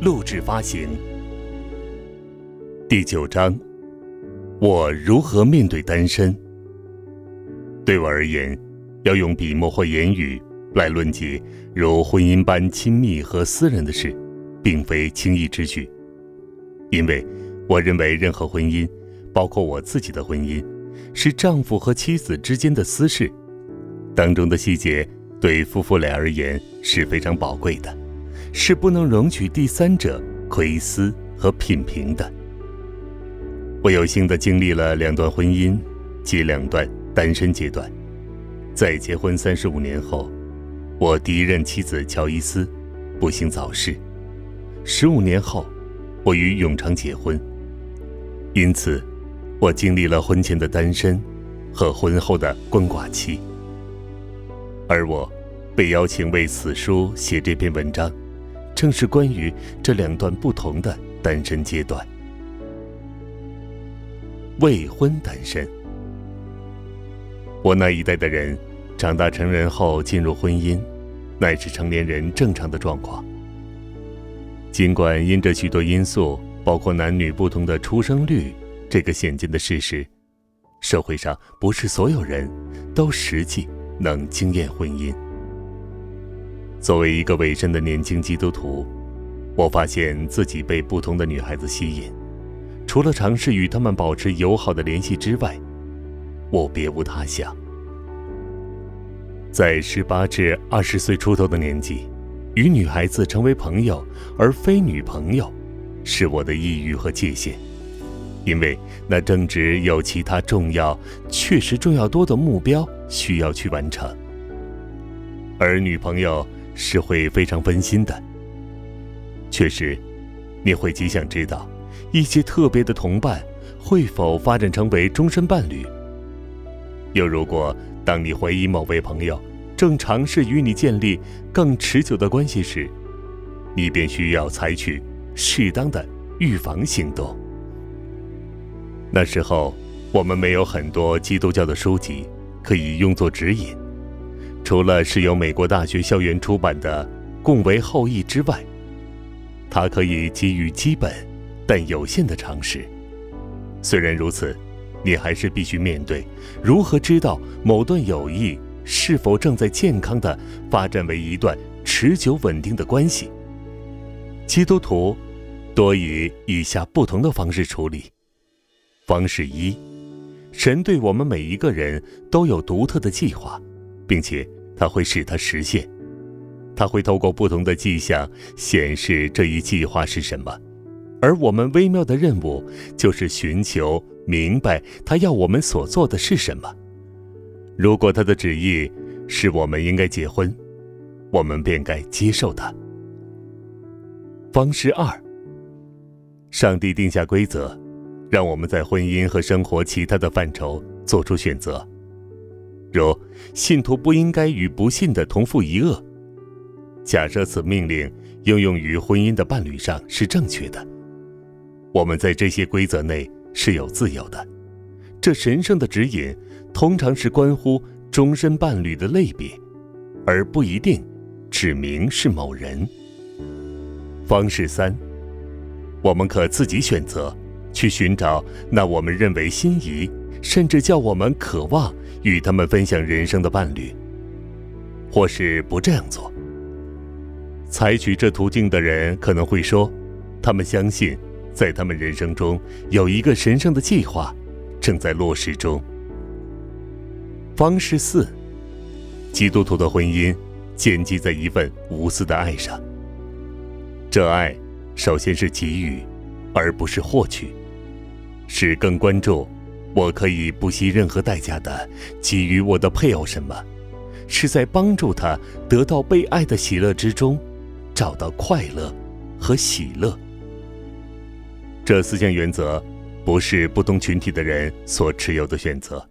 录制发行。第九章，我如何面对单身？对我而言，要用笔墨或言语来论及如婚姻般亲密和私人的事，并非轻易之举。因为我认为，任何婚姻，包括我自己的婚姻，是丈夫和妻子之间的私事，当中的细节对夫妇俩而言是非常宝贵的，是不能容许第三者窥私和品评的。我有幸的经历了两段婚姻及两段。单身阶段，在结婚三十五年后，我第一任妻子乔伊斯不幸早逝。十五年后，我与永昌结婚。因此，我经历了婚前的单身和婚后的鳏寡期。而我被邀请为此书写这篇文章，正是关于这两段不同的单身阶段。未婚单身。我那一代的人，长大成人后进入婚姻，乃是成年人正常的状况。尽管因着许多因素，包括男女不同的出生率这个显见的事实，社会上不是所有人都实际能经验婚姻。作为一个委身的年轻基督徒，我发现自己被不同的女孩子吸引，除了尝试与她们保持友好的联系之外。我别无他想，在十八至二十岁出头的年纪，与女孩子成为朋友而非女朋友，是我的意欲和界限，因为那正值有其他重要、确实重要多的目标需要去完成，而女朋友是会非常温馨的。确实，你会极想知道，一些特别的同伴会否发展成为终身伴侣。又如果当你怀疑某位朋友正尝试与你建立更持久的关系时，你便需要采取适当的预防行动。那时候，我们没有很多基督教的书籍可以用作指引，除了是由美国大学校园出版的《共为后裔》之外，它可以给予基本但有限的常识。虽然如此。你还是必须面对如何知道某段友谊是否正在健康的发展为一段持久稳定的关系。基督徒多以以下不同的方式处理：方式一，神对我们每一个人都有独特的计划，并且他会使它实现。他会透过不同的迹象显示这一计划是什么，而我们微妙的任务就是寻求。明白他要我们所做的是什么。如果他的旨意是我们应该结婚，我们便该接受他。方式二：上帝定下规则，让我们在婚姻和生活其他的范畴做出选择。如信徒不应该与不信的同父一恶。假设此命令应用于婚姻的伴侣上是正确的，我们在这些规则内。是有自由的，这神圣的指引通常是关乎终身伴侣的类别，而不一定指明是某人。方式三，我们可自己选择去寻找那我们认为心仪，甚至叫我们渴望与他们分享人生的伴侣，或是不这样做。采取这途径的人可能会说，他们相信。在他们人生中有一个神圣的计划，正在落实中。方式四：基督徒的婚姻建基在一份无私的爱上。这爱首先是给予，而不是获取，是更关注我可以不惜任何代价的给予我的配偶什么，是在帮助他得到被爱的喜乐之中，找到快乐和喜乐。这四项原则不是不同群体的人所持有的选择，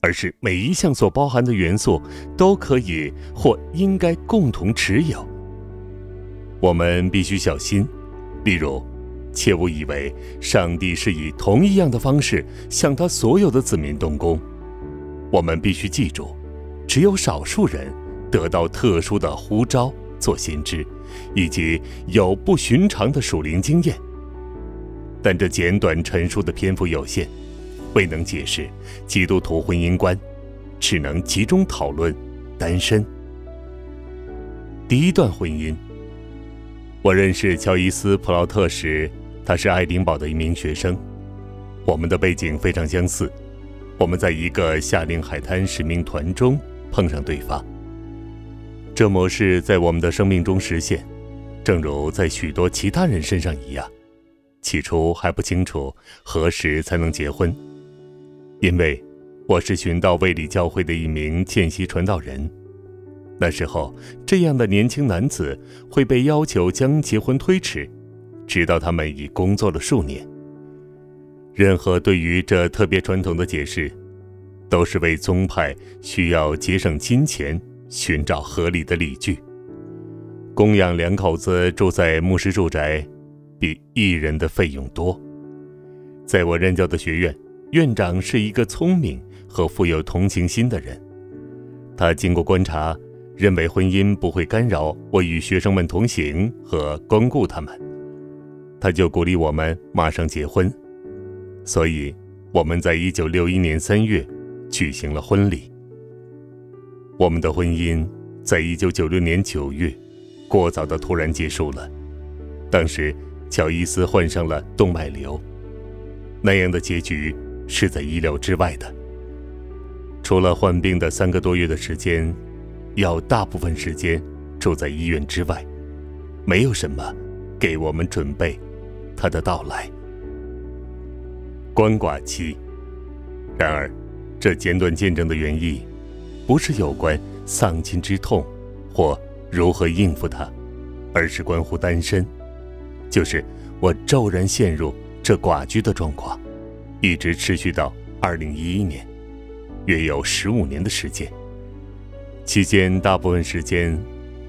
而是每一项所包含的元素都可以或应该共同持有。我们必须小心，例如，切勿以为上帝是以同一样的方式向他所有的子民动工。我们必须记住，只有少数人得到特殊的呼召做先知，以及有不寻常的属灵经验。但这简短陈述的篇幅有限，未能解释基督徒婚姻观，只能集中讨论单身。第一段婚姻。我认识乔伊斯·普劳特时，他是爱丁堡的一名学生，我们的背景非常相似。我们在一个夏令海滩使命团中碰上对方。这模式在我们的生命中实现，正如在许多其他人身上一样。起初还不清楚何时才能结婚，因为我是寻道卫理教会的一名见习传道人。那时候，这样的年轻男子会被要求将结婚推迟，直到他们已工作了数年。任何对于这特别传统的解释，都是为宗派需要节省金钱寻找合理的理据。供养两口子住在牧师住宅。比一人的费用多。在我任教的学院，院长是一个聪明和富有同情心的人。他经过观察，认为婚姻不会干扰我与学生们同行和光顾他们，他就鼓励我们马上结婚。所以，我们在一九六一年三月举行了婚礼。我们的婚姻在一九九六年九月过早的突然结束了。当时。乔伊斯患上了动脉瘤，那样的结局是在意料之外的。除了患病的三个多月的时间，要大部分时间住在医院之外，没有什么给我们准备他的到来。鳏寡期。然而，这简短见证的原意，不是有关丧亲之痛，或如何应付它，而是关乎单身。就是我骤然陷入这寡居的状况，一直持续到二零一一年，约有十五年的时间。期间大部分时间，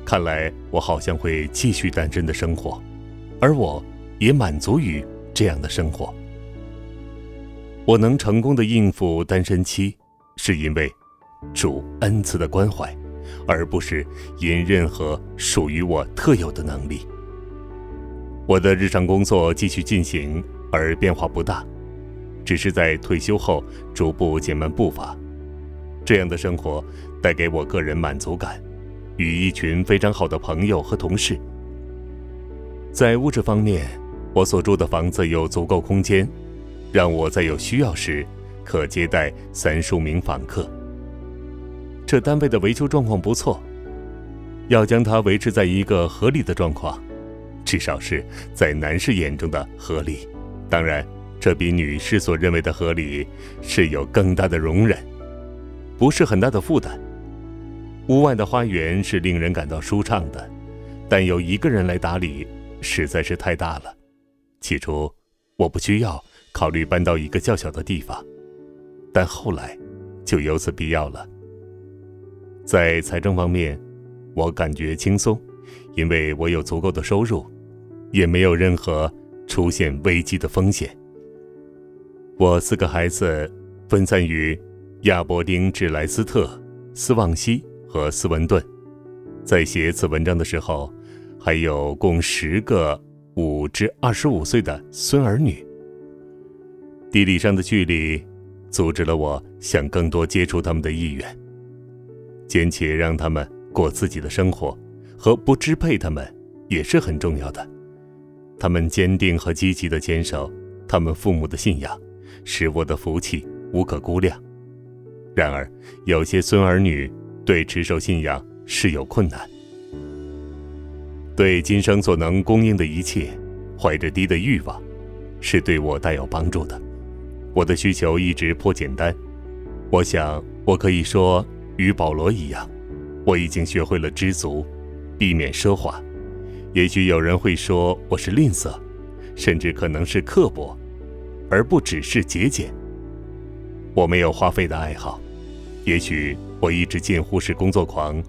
看来我好像会继续单身的生活，而我也满足于这样的生活。我能成功的应付单身期，是因为主恩赐的关怀，而不是因任何属于我特有的能力。我的日常工作继续进行，而变化不大，只是在退休后逐步减慢步伐。这样的生活带给我个人满足感，与一群非常好的朋友和同事。在物质方面，我所住的房子有足够空间，让我在有需要时可接待三数名访客。这单位的维修状况不错，要将它维持在一个合理的状况。至少是在男士眼中的合理，当然，这比女士所认为的合理是有更大的容忍，不是很大的负担。屋外的花园是令人感到舒畅的，但有一个人来打理实在是太大了。起初，我不需要考虑搬到一个较小的地方，但后来就有此必要了。在财政方面，我感觉轻松，因为我有足够的收入。也没有任何出现危机的风险。我四个孩子分散于亚伯丁至莱斯特、斯旺西和斯文顿。在写此文章的时候，还有共十个五至二十五岁的孙儿女。地理上的距离阻止了我想更多接触他们的意愿。兼且让他们过自己的生活，和不支配他们也是很重要的。他们坚定和积极地坚守他们父母的信仰，使我的福气无可估量。然而，有些孙儿女对持守信仰是有困难，对今生所能供应的一切怀着低的欲望，是对我带有帮助的。我的需求一直颇简单，我想我可以说与保罗一样，我已经学会了知足，避免奢华。也许有人会说我是吝啬，甚至可能是刻薄，而不只是节俭。我没有花费的爱好，也许我一直近乎是工作狂，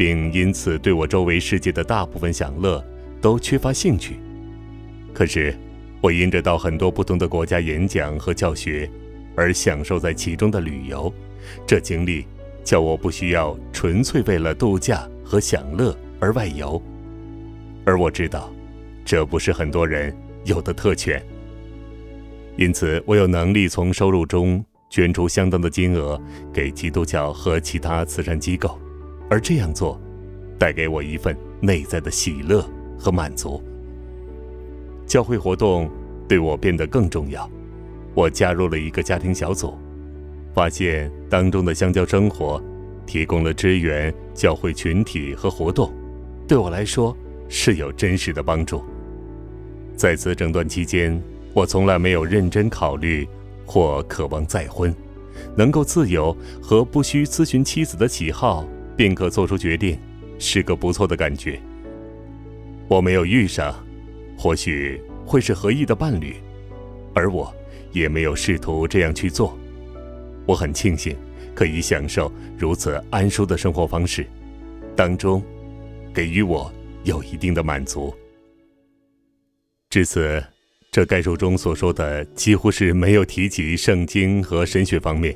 并因此对我周围世界的大部分享乐都缺乏兴趣。可是，我因着到很多不同的国家演讲和教学，而享受在其中的旅游，这经历叫我不需要纯粹为了度假和享乐而外游。而我知道，这不是很多人有的特权。因此，我有能力从收入中捐出相当的金额给基督教和其他慈善机构，而这样做，带给我一份内在的喜乐和满足。教会活动对我变得更重要。我加入了一个家庭小组，发现当中的相交生活提供了支援教会群体和活动，对我来说。是有真实的帮助。在此整段期间，我从来没有认真考虑或渴望再婚，能够自由和不需咨询妻子的喜好便可做出决定，是个不错的感觉。我没有遇上，或许会是合意的伴侣，而我也没有试图这样去做。我很庆幸可以享受如此安舒的生活方式，当中给予我。有一定的满足。至此，这概述中所说的几乎是没有提及圣经和神学方面，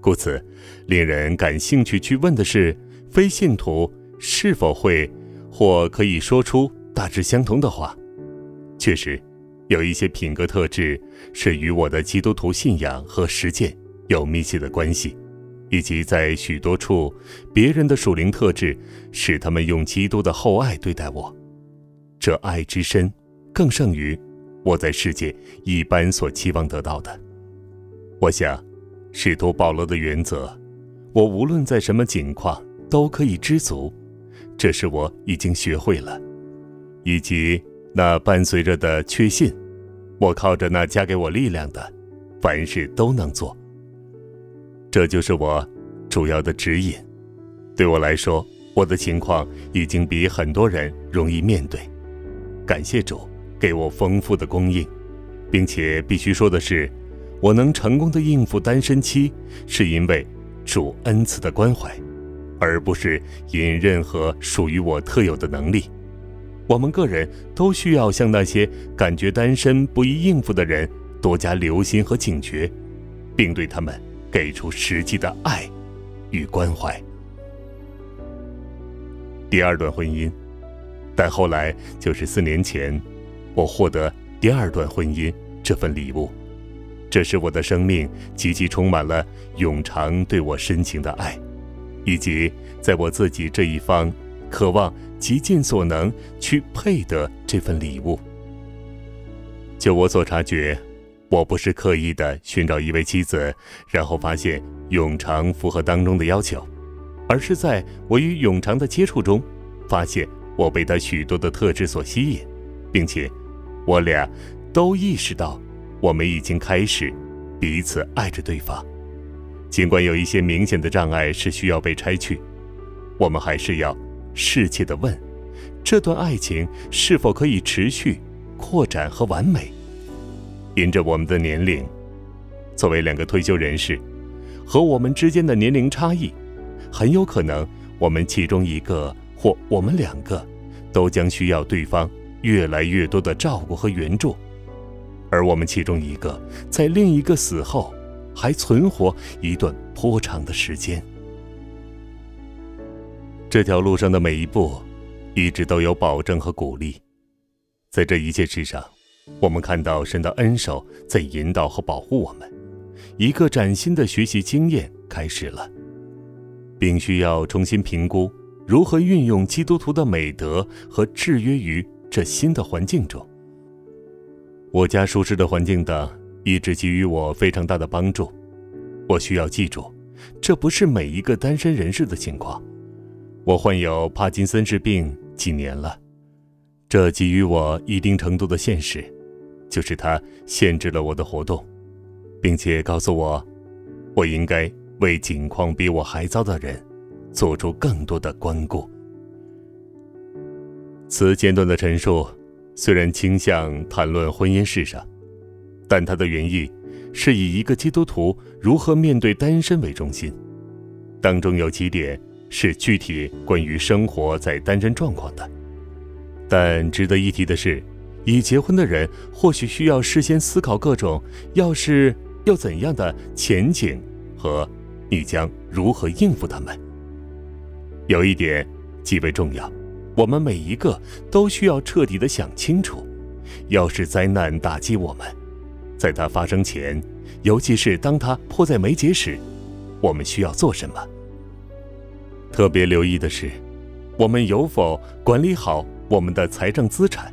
故此，令人感兴趣去问的是：非信徒是否会或可以说出大致相同的话？确实，有一些品格特质是与我的基督徒信仰和实践有密切的关系。以及在许多处，别人的属灵特质使他们用基督的厚爱对待我，这爱之深，更胜于我在世界一般所期望得到的。我想，使徒保罗的原则，我无论在什么境况都可以知足，这是我已经学会了，以及那伴随着的确信，我靠着那加给我力量的，凡事都能做。这就是我主要的指引。对我来说，我的情况已经比很多人容易面对。感谢主给我丰富的供应，并且必须说的是，我能成功的应付单身期，是因为主恩赐的关怀，而不是因任何属于我特有的能力。我们个人都需要向那些感觉单身不易应付的人多加留心和警觉，并对他们。给出实际的爱与关怀。第二段婚姻，但后来就是四年前，我获得第二段婚姻这份礼物，这使我的生命极其充满了永长对我深情的爱，以及在我自己这一方渴望极尽所能去配得这份礼物。就我所察觉。我不是刻意的寻找一位妻子，然后发现永长符合当中的要求，而是在我与永长的接触中，发现我被他许多的特质所吸引，并且我俩都意识到我们已经开始彼此爱着对方。尽管有一些明显的障碍是需要被拆去，我们还是要适切的问：这段爱情是否可以持续、扩展和完美？因着我们的年龄，作为两个退休人士，和我们之间的年龄差异，很有可能我们其中一个或我们两个，都将需要对方越来越多的照顾和援助，而我们其中一个在另一个死后还存活一段颇长的时间。这条路上的每一步，一直都有保证和鼓励，在这一切之上。我们看到神的恩手在引导和保护我们，一个崭新的学习经验开始了，并需要重新评估如何运用基督徒的美德和制约于这新的环境中。我家舒适的环境等一直给予我非常大的帮助。我需要记住，这不是每一个单身人士的情况。我患有帕金森氏病几年了。这给予我一定程度的现实，就是它限制了我的活动，并且告诉我，我应该为境况比我还糟的人做出更多的关顾。此简短的陈述，虽然倾向谈论婚姻事上，但它的原意是以一个基督徒如何面对单身为中心。当中有几点是具体关于生活在单身状况的。但值得一提的是，已结婚的人或许需要事先思考各种“要是要怎样的”前景和你将如何应付他们。有一点极为重要。我们每一个都需要彻底的想清楚，要是灾难打击我们，在它发生前，尤其是当它迫在眉睫时，我们需要做什么？特别留意的是，我们有否管理好我们的财政资产，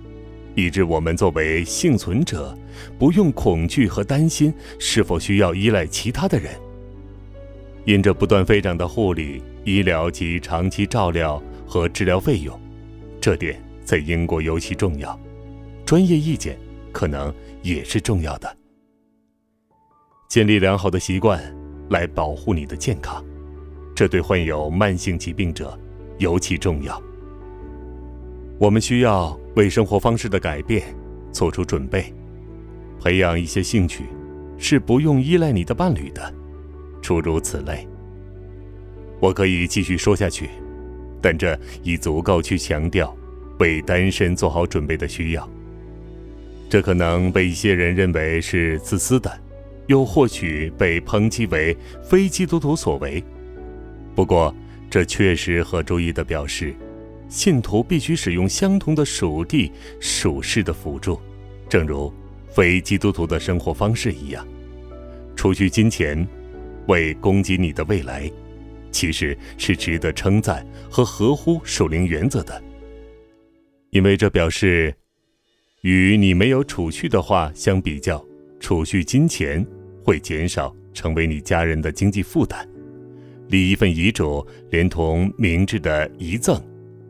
以致我们作为幸存者，不用恐惧和担心是否需要依赖其他的人。因着不断飞涨的护理、医疗及长期照料和治疗费用。这点在英国尤其重要，专业意见可能也是重要的。建立良好的习惯来保护你的健康，这对患有慢性疾病者尤其重要。我们需要为生活方式的改变做出准备，培养一些兴趣是不用依赖你的伴侣的，诸如此类。我可以继续说下去。但这已足够去强调为单身做好准备的需要。这可能被一些人认为是自私的，又或许被抨击为非基督徒所为。不过，这确实和周一的表示，信徒必须使用相同的属地属世的辅助，正如非基督徒的生活方式一样，储蓄金钱，为供给你的未来。其实是值得称赞和合乎守灵原则的，因为这表示，与你没有储蓄的话相比较，储蓄金钱会减少成为你家人的经济负担。立一份遗嘱，连同明智的遗赠，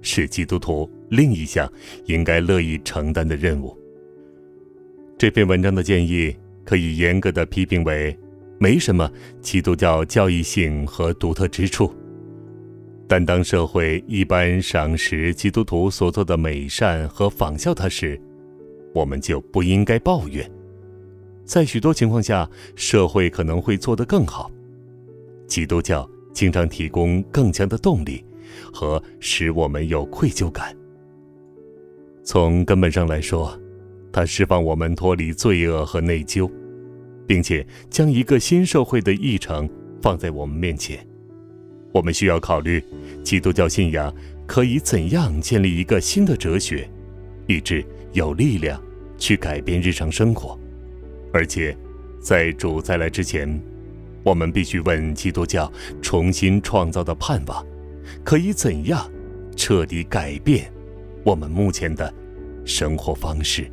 是基督徒另一项应该乐意承担的任务。这篇文章的建议可以严格的批评为。没什么基督教教义性和独特之处，但当社会一般赏识基督徒所做的美善和仿效他时，我们就不应该抱怨。在许多情况下，社会可能会做得更好。基督教经常提供更强的动力，和使我们有愧疚感。从根本上来说，它释放我们脱离罪恶和内疚。并且将一个新社会的议程放在我们面前，我们需要考虑基督教信仰可以怎样建立一个新的哲学，以致有力量去改变日常生活。而且，在主再来之前，我们必须问基督教重新创造的盼望，可以怎样彻底改变我们目前的生活方式。